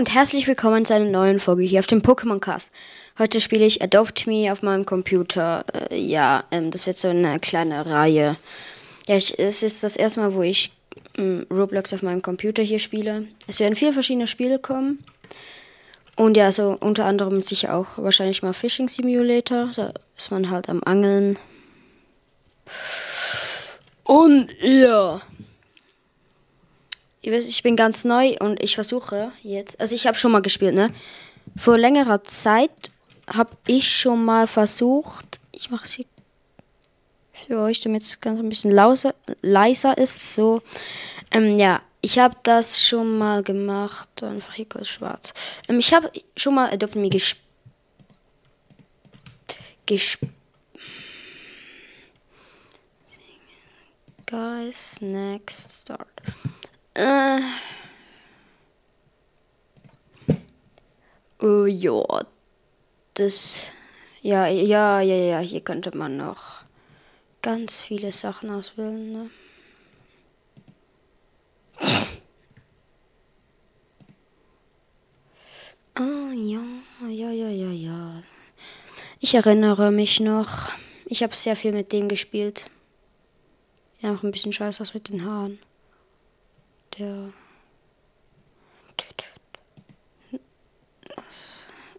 und herzlich willkommen zu einer neuen Folge hier auf dem Pokémon Cast. Heute spiele ich Adopt Me auf meinem Computer. Äh, ja, ähm, das wird so eine kleine Reihe. Ja, ich, es ist das erste Mal, wo ich ähm, Roblox auf meinem Computer hier spiele. Es werden vier verschiedene Spiele kommen. Und ja, so unter anderem sicher auch wahrscheinlich mal Fishing Simulator. Da ist man halt am Angeln. Und ja. Ich bin ganz neu und ich versuche jetzt, also ich habe schon mal gespielt, ne? Vor längerer Zeit habe ich schon mal versucht, ich mache es hier für euch, damit es ganz ein bisschen lauser, leiser ist, so. Ähm, ja, ich habe das schon mal gemacht, einfach hier kurz schwarz. Ähm, ich habe schon mal Adopt Me gespielt. Gesp Guys, next start. Äh. Oh, ja. Das. Ja, ja, ja, ja. Hier könnte man noch ganz viele Sachen auswählen, ne? Oh, ja, ja, ja, ja, ja. Ich erinnere mich noch. Ich habe sehr viel mit dem gespielt. Ja, auch ein bisschen scheiße aus mit den Haaren der.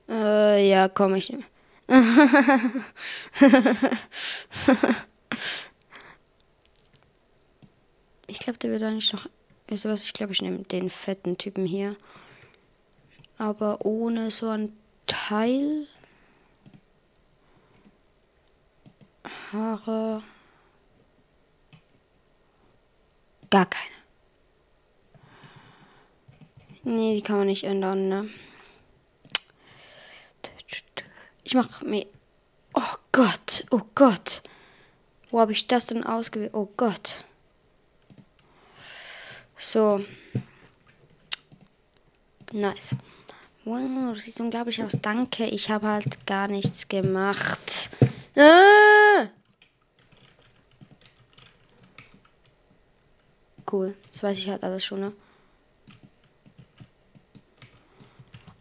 Äh, ja, komm ich. ich glaube, der wird eigentlich noch. Weißt du was? Ich glaube, ich nehme den fetten Typen hier. Aber ohne so ein Teil. Haare. Gar keine. Nee, die kann man nicht ändern, ne? Ich mach mir. Oh Gott, oh Gott. Wo habe ich das denn ausgewählt? Oh Gott. So. Nice. Wow, du siehst unglaublich aus. Danke, ich habe halt gar nichts gemacht. Ah! Cool, das weiß ich halt alles schon, ne?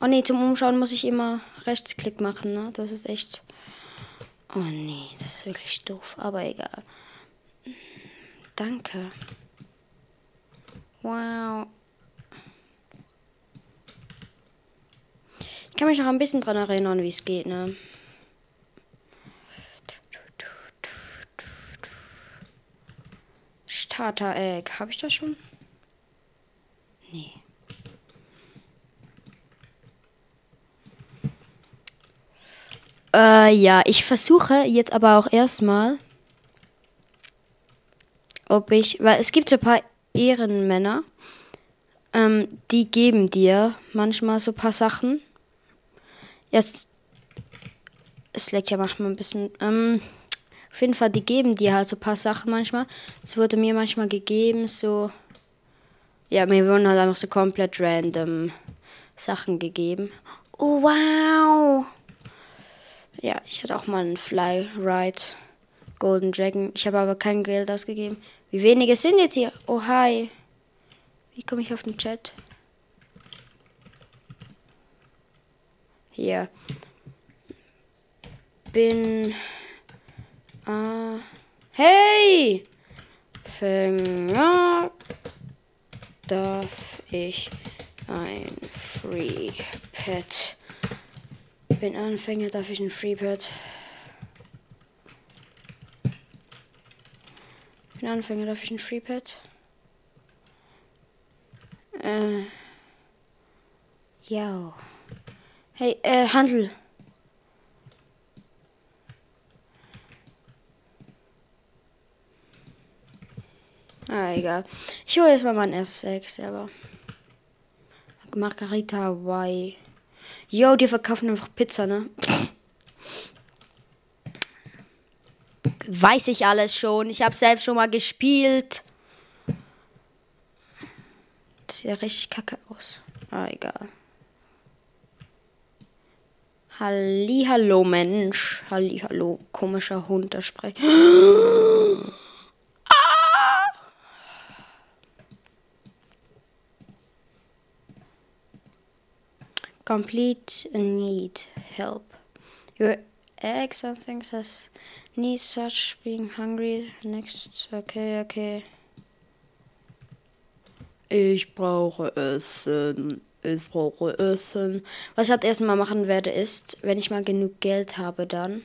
Oh nee, zum Umschauen muss ich immer Rechtsklick machen, ne? Das ist echt. Oh nee, das ist wirklich doof, aber egal. Danke. Wow. Ich kann mich noch ein bisschen dran erinnern, wie es geht, ne? Starter Egg. Habe ich das schon? Nee. Äh, ja, ich versuche jetzt aber auch erstmal, ob ich, weil es gibt so ein paar Ehrenmänner, ähm, die geben dir manchmal so ein paar Sachen. Erst, es leckt ja manchmal ein bisschen, ähm, auf jeden Fall, die geben dir halt so ein paar Sachen manchmal. Es wurde mir manchmal gegeben, so, ja, mir wurden halt einfach so komplett random Sachen gegeben. Oh, wow! Ja, ich hatte auch mal einen Fly Ride Golden Dragon. Ich habe aber kein Geld ausgegeben. Wie wenige sind jetzt hier? Oh, hi. Wie komme ich auf den Chat? Hier. Bin. Äh, hey! Fänger. Darf ich ein Free Pet bin Anfänger, darf ich ein Freepad. Bin Anfänger, darf ich ein Freepad. Äh. Ja. Hey, äh, Handel. Ah, egal. Ich hole jetzt mal mein erstes Egg selber. Margarita Hawaii. Yo, die verkaufen einfach Pizza, ne? Weiß ich alles schon. Ich habe selbst schon mal gespielt. Das sieht ja richtig kacke aus. Ah, egal. Hallo Mensch. Hallo, komischer Hund, der spricht. Complete need. Help. Your egg something says need such being hungry. Next. Okay, okay. Ich brauche Essen. Ich brauche Essen. Was ich halt erstmal machen werde, ist, wenn ich mal genug Geld habe, dann.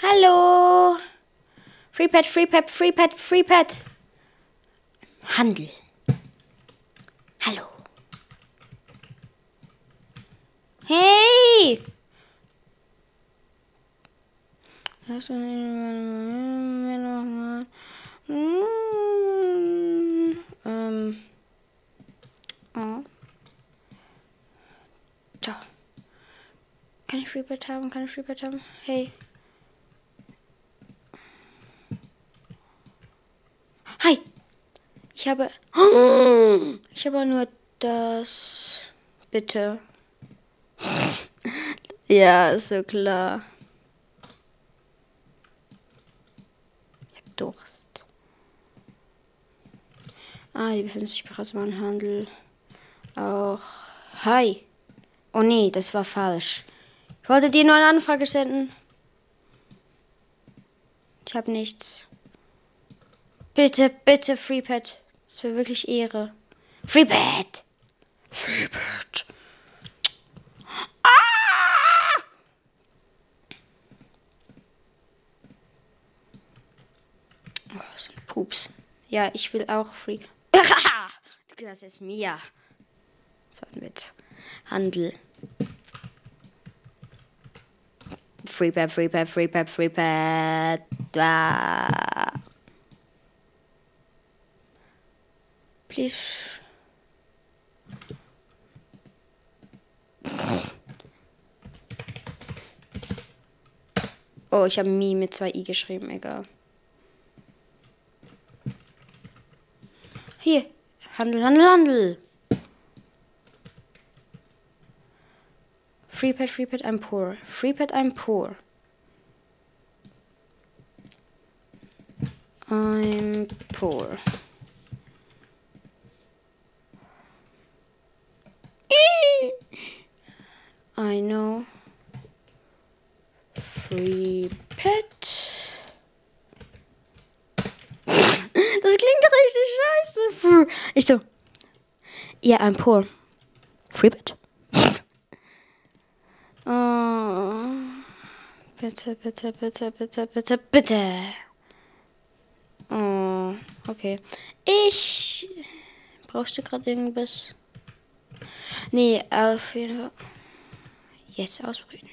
Hallo! Free Pet, Free Pet, Free Pet, Free Pet. Handel. Hallo. Hey! Hast du mir noch mal? Ähm. Oh. Da. Kann ich Freebird haben? Kann ich Freebird haben? Hey. Hi. Ich habe. Ich habe nur das. Bitte. Ja, ist so klar. Ich habe Durst. Ah, die befinden sich bereits im Handel. Auch. Hi. Oh nee, das war falsch. Ich wollte dir nur eine Anfrage senden. Ich habe nichts. Bitte, bitte, FreePad. Das wäre wirklich Ehre. FreePad! FreePad! Ah! Oh, so ein Pups. Ja, ich will auch Free. gehörst jetzt mir. Das war ein Witz. Handel. FreePad, FreePad, FreePad, FreePad. Ah. Please. Oh, ich habe Mi mit zwei I geschrieben, egal. Hier, Handel, Handel, Handel. Free pet, free pet, I'm poor. Free pet, I'm poor. I'm poor. I know. Free pet. Das klingt richtig scheiße. Ich so. Yeah, I'm poor. Free pet. Oh. Bitte, bitte, bitte, bitte, bitte, bitte. Oh, okay. Ich. Brauchst du gerade irgendwas? Nee, auf jeden Fall. Jetzt ausbrüten.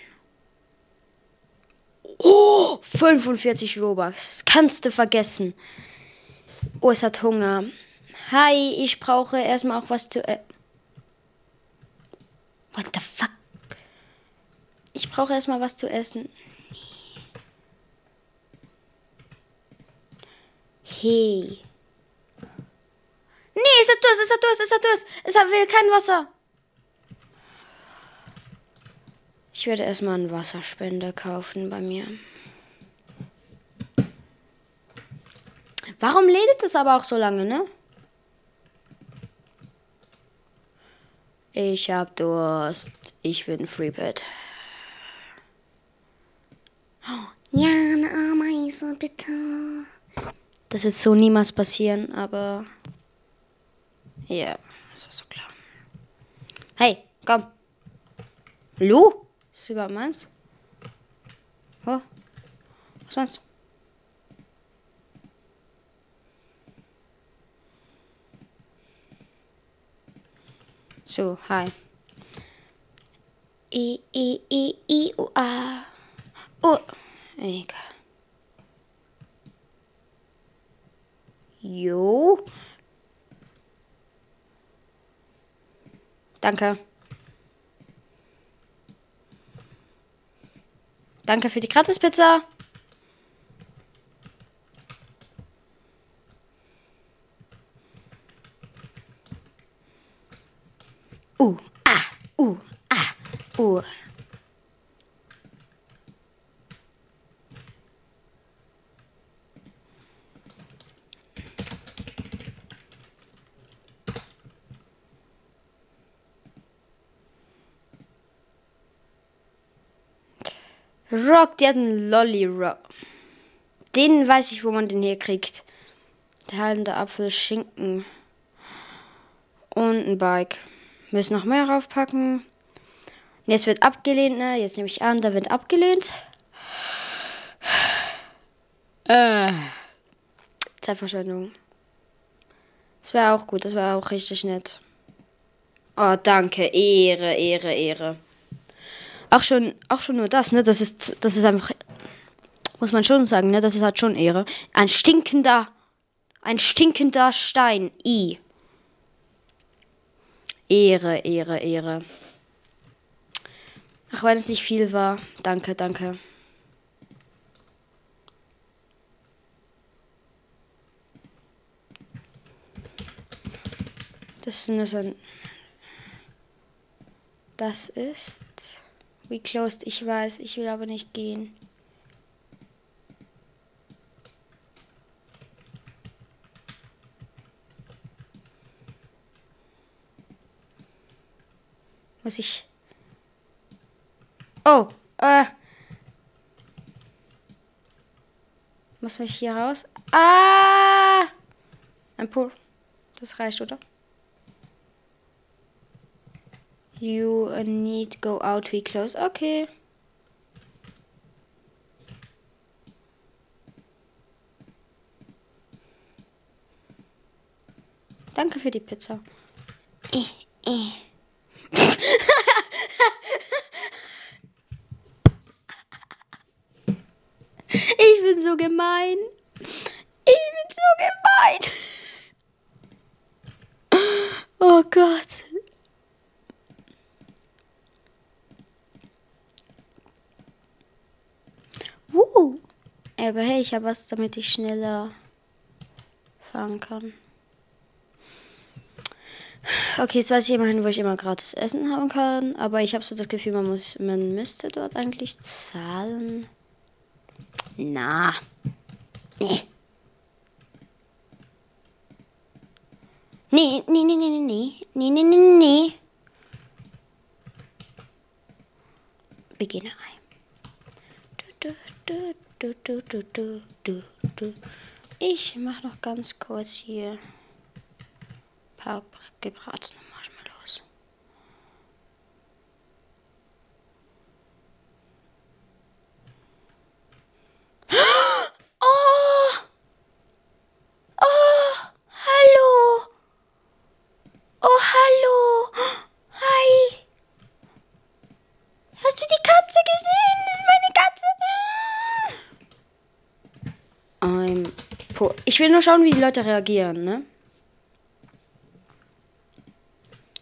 Oh, 45 Robux. Kannst du vergessen. Oh, es hat Hunger. Hi, ich brauche erstmal auch was zu. Äh What the fuck? Ich brauche erstmal was zu essen. Hey. Nee, es hat Durst, es hat Durst, es hat Durst. Es will kein Wasser. Ich werde erstmal einen Wasserspender kaufen bei mir. Warum lädt es aber auch so lange, ne? Ich hab Durst. Ich bin Freebird. Ja, eine Ameise, bitte. Das wird so niemals passieren, aber. Ja, das war so klar. Hey, komm. Lu? Ist überhaupt meins? Oh. Was meinst du? So, hi. I, I, I, I, U, A. Oh, egal. Jo. Danke. Danke für die Gratispizza. Uh, ah, uh, ah, uh. Rock, die hat einen Lolly Rock. Den weiß ich, wo man den hier kriegt. Der heilende Apfel, Schinken. Und ein Bike. Müssen noch mehr raufpacken. Jetzt wird abgelehnt, ne? Jetzt nehme ich an, da wird abgelehnt. Äh. Zeitverschwendung. Das wäre auch gut, das wäre auch richtig nett. Oh, danke. Ehre, Ehre, Ehre. Auch schon, auch schon nur das, ne? Das ist, das ist einfach, muss man schon sagen, ne? Das ist halt schon Ehre. Ein stinkender, ein stinkender Stein. I. Ehre, Ehre, Ehre. Auch wenn es nicht viel war. Danke, danke. Das ist nur so ein. Das ist. We closed. Ich weiß, ich will aber nicht gehen. Muss ich. Oh, äh. Muss mich hier raus? Ah! Ein Pool. Das reicht, oder? You need go out, we close. Okay. Danke für die Pizza. Eh, eh. ich bin so gemein. Ich bin so gemein. Oh Gott. Uh. Aber hey, habe was, damit ich schneller fahren kann. Okay, jetzt weiß ich immerhin, wo ich immer gratis Essen haben kann. Aber ich habe so das Gefühl, man, muss, man müsste dort eigentlich zahlen. Na. Nee. Nee, nee, nee, nee, nee, nee. Nee, nee, nee, nee. Beginne ein. Du, du, du, du, du, du, du, du. Ich mache noch ganz kurz hier paar gebratene Marshmallows. Oh! Oh, hallo! Oh, hallo! Hi! Hast du die Katze gesehen? Das ist meine Katze. I'm ich will nur schauen, wie die Leute reagieren, ne?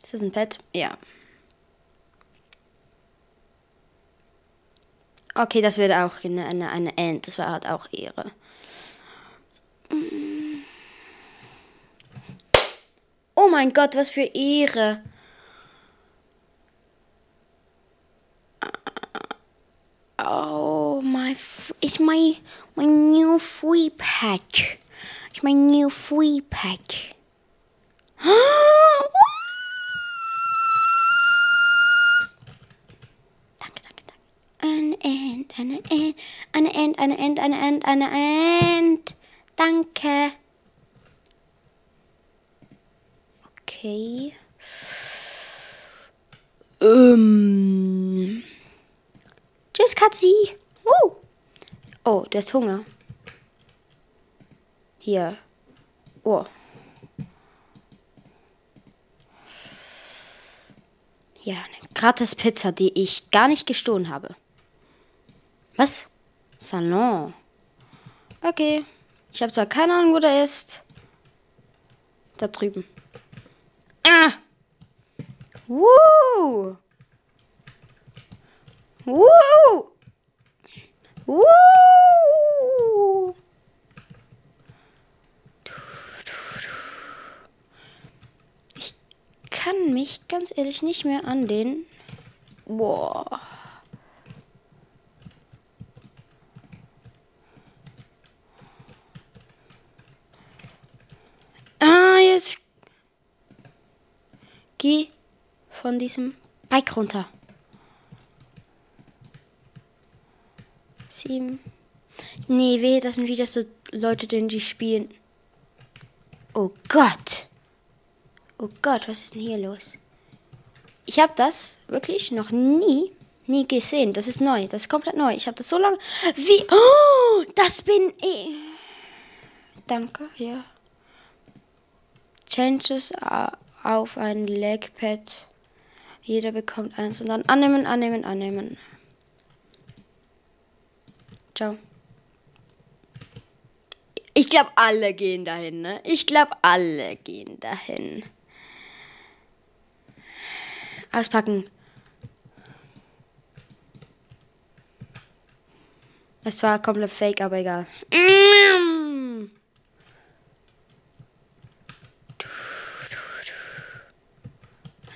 Ist das ein Pet? Ja. Okay, das wird auch eine, eine, eine End. Das war halt auch Ehre. Oh mein Gott, was für Ehre. Oh, my, it's my, my new free pack. It's my new free pack. End, eine End, eine End, eine End, eine End, eine End. Danke. Okay. Ähm. Tschüss, Katzi. Uh. Oh, der ist Hunger. Hier. Oh. Ja, eine gratis Pizza, die ich gar nicht gestohlen habe. Was? Salon. Okay. Ich habe zwar keine Ahnung, wo der ist. Da drüben. Ah! Woo! Woo! Woo! Kann mich ganz ehrlich nicht mehr an den. Boah. Geh von diesem Bike runter. Sieben. Nee, weh, das sind wieder so Leute, denen die spielen. Oh Gott. Gott, was ist denn hier los? Ich habe das wirklich noch nie, nie gesehen. Das ist neu. Das ist komplett neu. Ich habe das so lange. Wie? Oh, das bin ich. Danke, ja. Changes auf ein Legpad. Jeder bekommt eins und dann annehmen, annehmen, annehmen. Ciao. Ich glaube, alle gehen dahin, ne? Ich glaube, alle gehen dahin. Auspacken. Es war komplett fake, aber egal.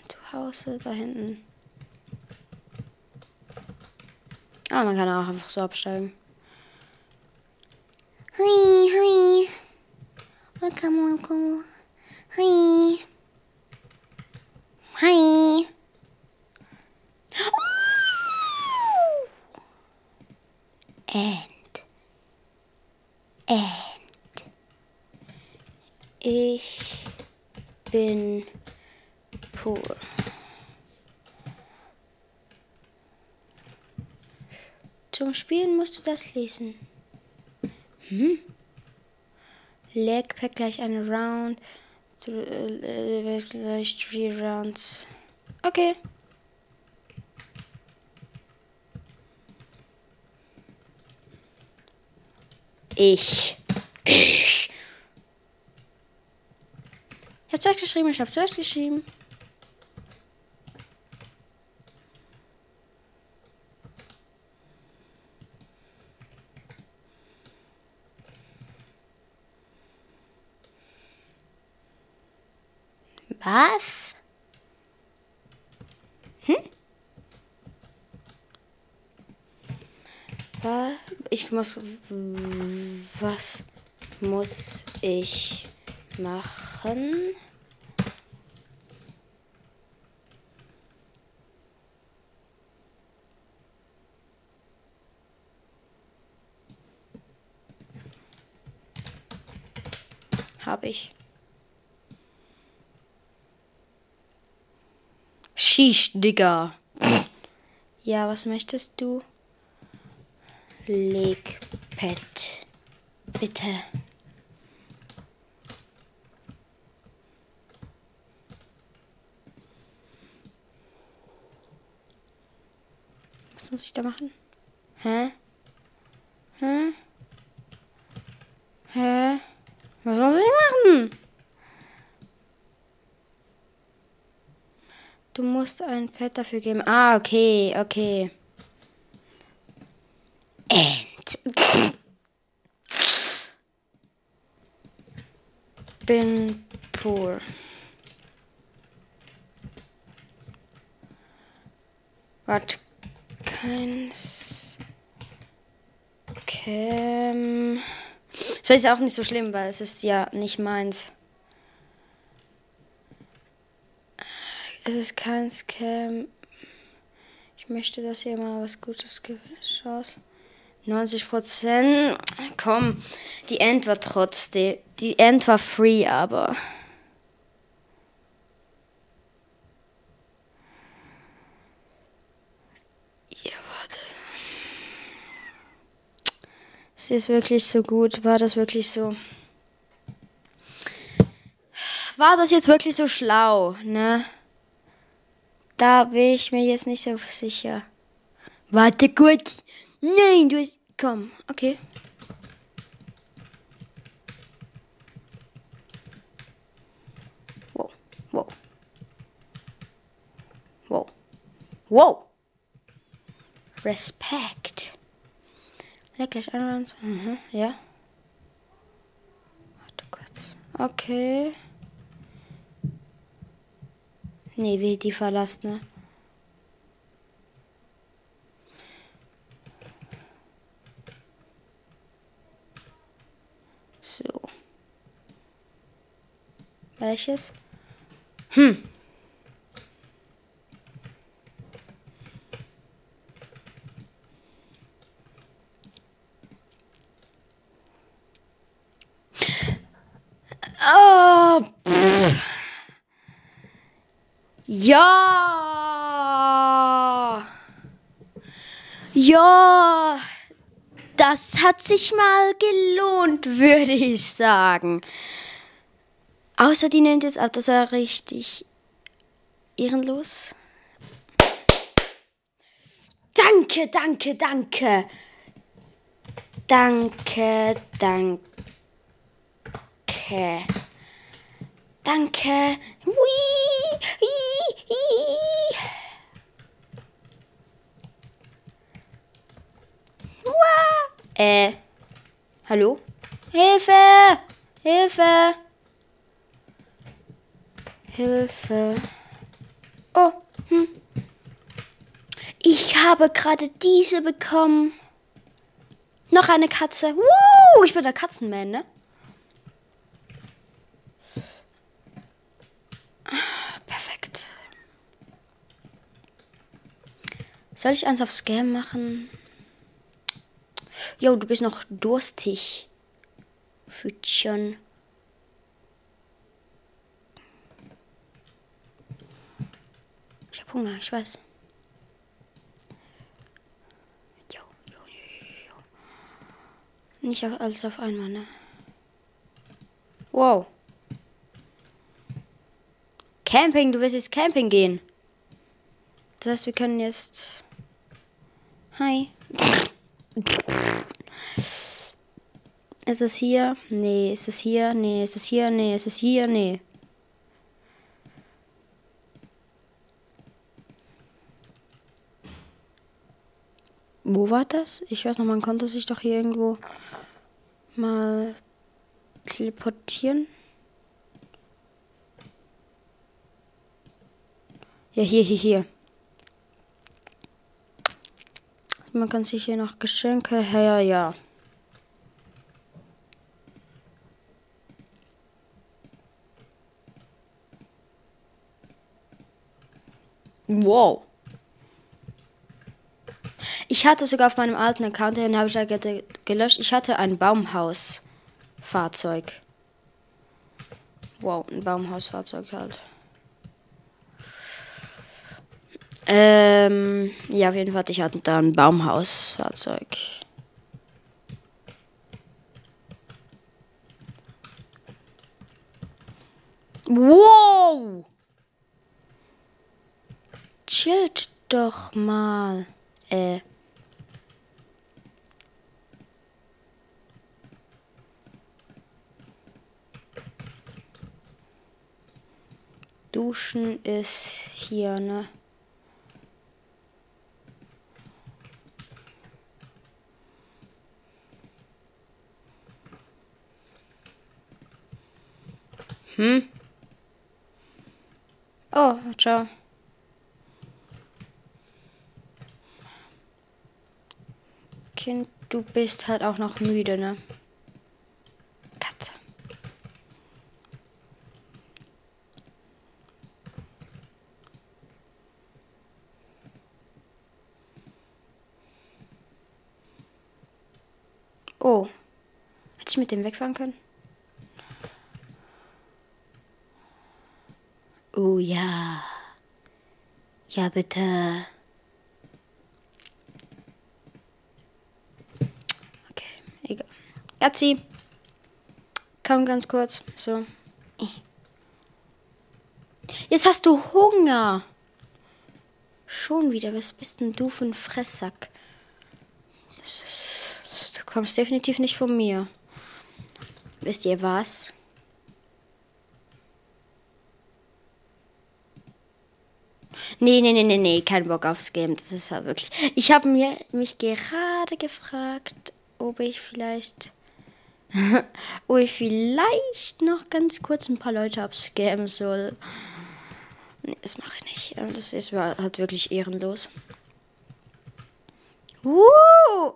Zuhause da hinten. Ah, man kann auch einfach so absteigen. Hi, hi. Welcome, welcome. Hi. Hi. And. And. Ich bin pur. Zum Spielen musst du das lesen. Hm? Leg pack gleich eine Round. Äh, gleich three rounds. Okay. Ich. Ich. Ich hab zuerst geschrieben, ich hab zuerst geschrieben. Was? Hm? Ich muss. Was muss ich machen? Habe ich. Sheesh, Digga. Ja, was möchtest du? Legpad. Bitte. Was muss ich da machen? Hä? Hä? Hä? Was muss ich machen? Du musst ein Pad dafür geben. Ah, okay, okay. And. Bin poor. Warte, keins. Cam. Ist auch nicht so schlimm, weil es ist ja nicht meins. Es ist kein Scam. Ich möchte, dass ihr mal was Gutes gewinnt. 90 Prozent. Komm, die End war trotzdem. Die End war free, aber. Es ist wirklich so gut. War das wirklich so? War das jetzt wirklich so schlau, ne? Da bin ich mir jetzt nicht so sicher. Warte kurz. Nein, du. Komm, okay. Wow, wow. Wow. Wow. Respekt. Leg gleich an. Mhm, ja. Warte kurz. Okay. Nee, wie die verlassen, ne? So. Welches? Hm. Ja! Ja! Das hat sich mal gelohnt, würde ich sagen. Außer die nimmt jetzt ab, das war richtig ehrenlos. Danke, danke, danke. Danke, danke. Danke. Hi. Wow. Äh, hallo? Hilfe! Hilfe! Hilfe. Oh, hm. Ich habe gerade diese bekommen. Noch eine Katze. Woo, ich bin der Katzenman, ne? Soll ich eins auf Scam machen? Jo, du bist noch durstig. Fütchen. Ich hab Hunger, ich weiß. Jo, jo, jo, jo. Nicht alles auf einmal, ne? Wow. Camping, du willst jetzt Camping gehen. Das heißt, wir können jetzt. Hi. Ist es hier? Nee. Ist es hier? Nee. Ist es hier? Nee. Ist es hier? Nee. Wo war das? Ich weiß noch, man konnte sich doch hier irgendwo mal teleportieren. Ja, hier, hier, hier. Man kann sich hier noch Geschenke her, ja. Wow. Ich hatte sogar auf meinem alten Account, den habe ich ja gelöscht. Ich hatte ein Baumhausfahrzeug. Wow, ein Baumhausfahrzeug halt. Ähm, ja, auf jeden Fall, ich hatte da ein Baumhausfahrzeug. Wow! Chillt doch mal. Äh. Duschen ist hier, ne? Hm? Oh, ciao. Kind, du bist halt auch noch müde, ne? Katze. Oh. Hätte ich mit dem wegfahren können? Ja. Ja, bitte. Okay, egal. Erzi. Komm ganz kurz. So. Jetzt hast du Hunger. Schon wieder. Was bist denn du für ein Fresssack? Du kommst definitiv nicht von mir. Wisst ihr was? Nee, nee, nee, nee, nee, kein Bock aufs Game. Das ist halt wirklich. Ich habe mir mich gerade gefragt, ob ich vielleicht. ob ich vielleicht noch ganz kurz ein paar Leute abscammen soll. Nee, das mache ich nicht. Das ist halt wirklich ehrenlos. Uh!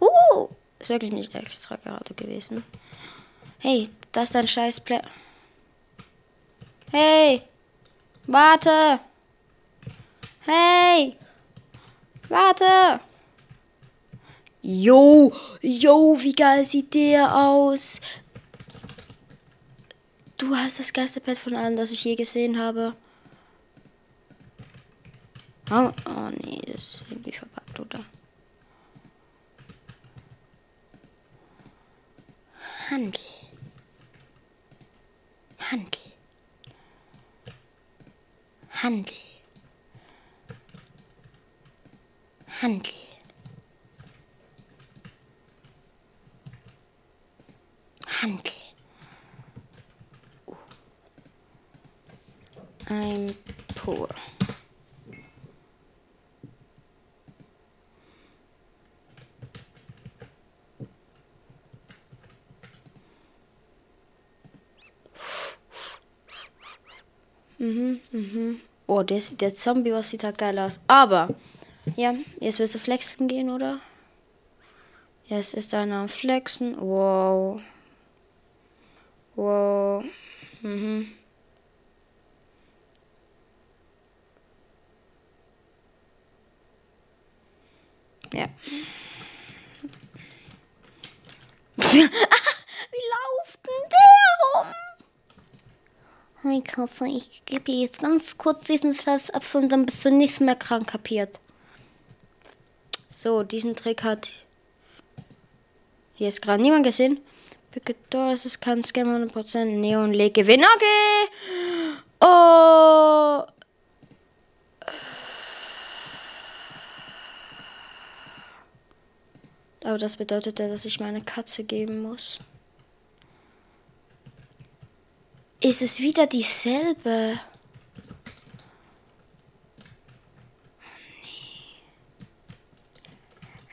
Uh! Ist wirklich nicht extra gerade gewesen. Hey, das ist dein scheiß Play. Hey! Warte! Hey! Warte! Jo, jo, wie geil sieht der aus? Du hast das geilste Pet von allen, das ich je gesehen habe. Oh, oh nee, das ist irgendwie verpackt, oder? Handel. Handel. Handel. Handel. I'm poor. Mhm, mhm. Oh, der, der Zombie, was sieht halt geil aus. Aber, ja, jetzt willst du flexen gehen, oder? Jetzt ist einer am Flexen. Wow. Wow. Mhm. Ja. Wie lauft denn der rum? Hi Katze, ich gebe jetzt ganz kurz diesen Salzapfel und dann bist du nicht mehr krank kapiert. So, diesen Trick hat ist gerade niemand gesehen. Ist es kein Scam 100% Neon Leg Gewinn. Okay. Oh. Aber das bedeutet ja, dass ich meine Katze geben muss. Ist es wieder dieselbe?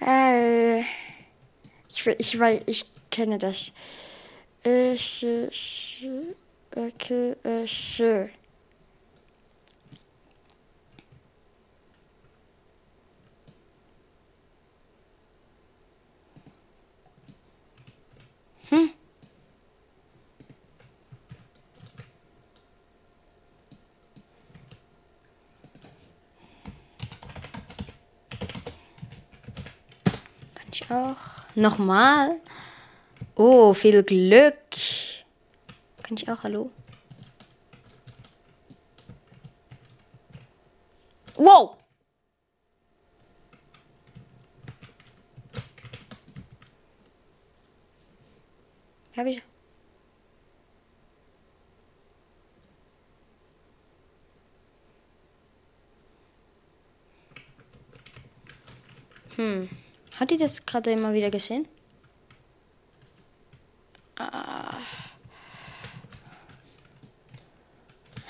Äh, ich, ich, weil ich kenne das. Ich, ich, okay, ich. Hm? Auch. Nochmal. Oh, viel Glück. Kann ich auch, hallo? Wow! Hab ich. Hm. Hat die das gerade immer wieder gesehen? Ah.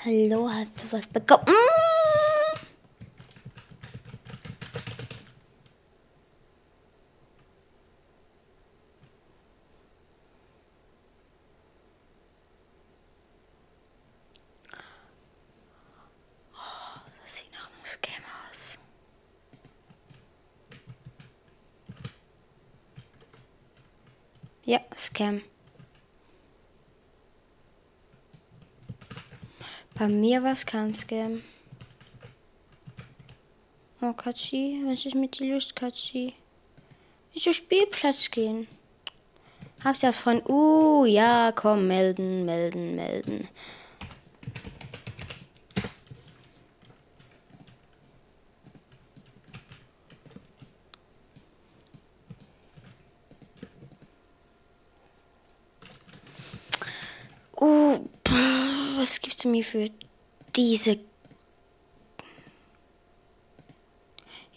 Hallo, hast du was bekommen? Mm. Oh, das sieht nach einem Scam aus. Ja, Scam. Bei mir war es kein Scam. Oh, Katzi, was ist mit dir los, Katzi? Ich zum Spielplatz gehen. Hab's ja von, uh, ja, komm, melden, melden, melden. Uh, pff, was gibst du mir für diese?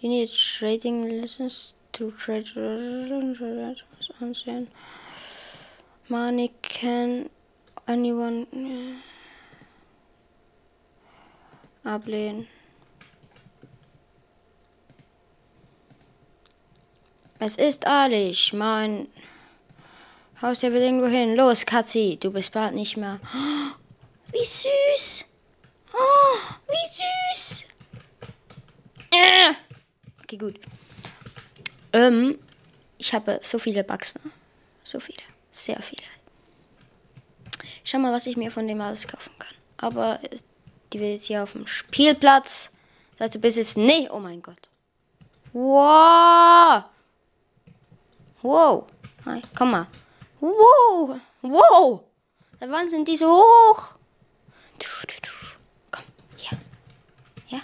You need trading lessons to trade ansehen. Money can anyone ablehnen. Es ist ehrlich, mein Haus der will irgendwo hin. Los, Katzi, du bist bald nicht mehr. Wie süß. Oh, wie süß. Äh. Okay, gut. Ähm, ich habe so viele Bugs, ne? So viele. Sehr viele. Schau mal, was ich mir von dem alles kaufen kann. Aber äh, die wird jetzt hier auf dem Spielplatz. Das heißt, du bist jetzt nicht. Oh mein Gott. Wow. Wow. Hi, komm mal. Wow. Wow. Da wann sind die so hoch? Komm, hier. Ja.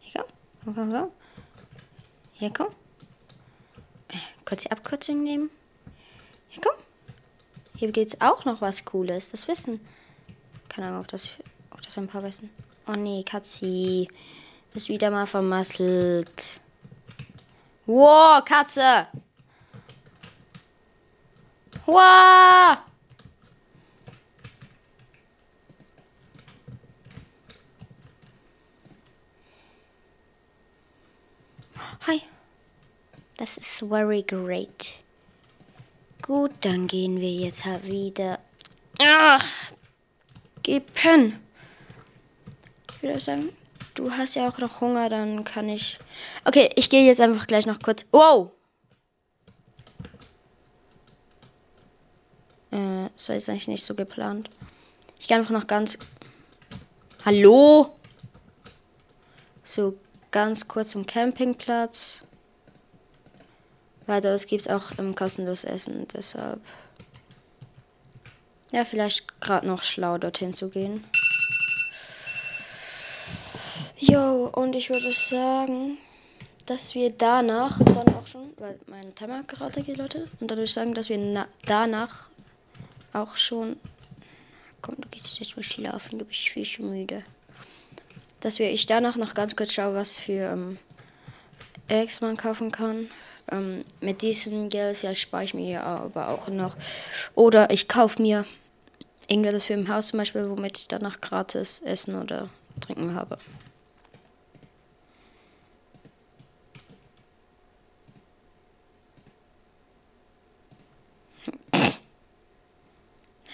Hier, komm. Komm, komm, komm. Hier, komm. Äh, Kurz die Abkürzung nehmen. Hier, komm. Hier geht's auch noch was Cooles. Das wissen. Keine Ahnung, ob das, ob das ein paar wissen. Oh nee, Katzi. Bist wieder mal vermasselt. Wow, Katze. Wow. Hi. Das ist very great. Gut, dann gehen wir jetzt halt wieder. Ach, pennen. Ich würde sagen, du hast ja auch noch Hunger, dann kann ich. Okay, ich gehe jetzt einfach gleich noch kurz. Wow! Äh, das war jetzt eigentlich nicht so geplant. Ich gehe einfach noch ganz. Hallo? So ganz kurz zum Campingplatz. Weil dort gibt es auch ähm, kostenlos Essen, deshalb. Ja, vielleicht gerade noch schlau dorthin zu gehen. Jo, und ich würde sagen, dass wir danach dann auch schon, weil mein Timer gerade geläutet, und dann würde ich sagen, dass wir na- danach auch schon. Komm, du gehst jetzt mal schlafen, du bist viel zu müde. Dass wir ich danach noch ganz kurz schaue, was für ähm, Eggs man kaufen kann. Ähm, mit diesem Geld, vielleicht spare ich mir aber auch noch. Oder ich kaufe mir irgendetwas für im Haus zum Beispiel, womit ich danach gratis Essen oder Trinken habe.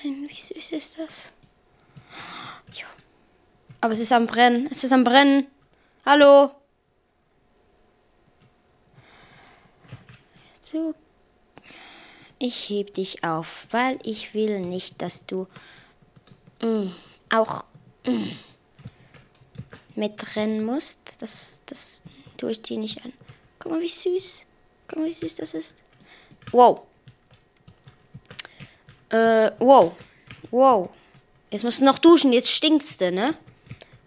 Nein, wie süß ist das? Ja. Aber es ist am Brennen. Es ist am Brennen. Hallo? Du. Ich heb dich auf, weil ich will nicht, dass du mm, auch mm, mitrennen musst. Das, das tue ich dir nicht an. Guck mal, wie süß. Guck mal, wie süß das ist. Wow. Äh, wow. Wow. Jetzt musst du noch duschen, jetzt stinkst du, ne?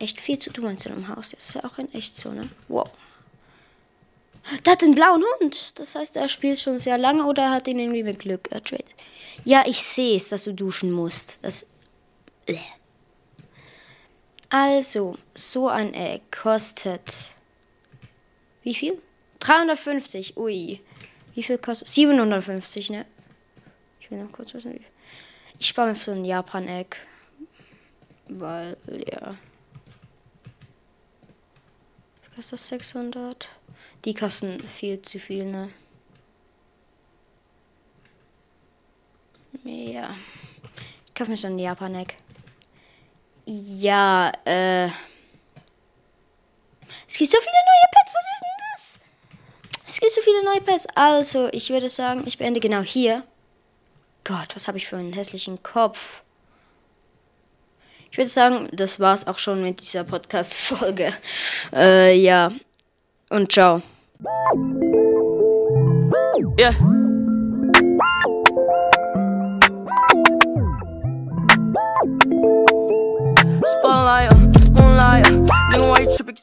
Echt viel zu tun in so einem Haus. Das ist ja auch in echt so, ne? Wow. Der hat einen blauen Hund. Das heißt, er spielt schon sehr lange oder hat ihn irgendwie mit Glück ertradet. Ja, ich sehe es, dass du duschen musst. Das. Äh. Also, so ein Egg kostet. Wie viel? 350. Ui. Wie viel kostet? 750, ne? Ich will noch kurz wissen, wie viel. Ich spare mir so ein Japan-Egg. Weil, ja. Wie kostet das 600? Die kosten viel zu viel, ne? Ja. Ich kaufe mir so ein Japan-Egg. Ja, äh. Es gibt so viele neue Pets. Was ist denn das? Es gibt so viele neue Pets. Also, ich würde sagen, ich beende genau hier. Gott, was habe ich für einen hässlichen Kopf. Ich würde sagen, das war's auch schon mit dieser Podcast-Folge. Äh, ja. Und ciao. Yeah. Spotlight, moonlight, nigga, why you tripping?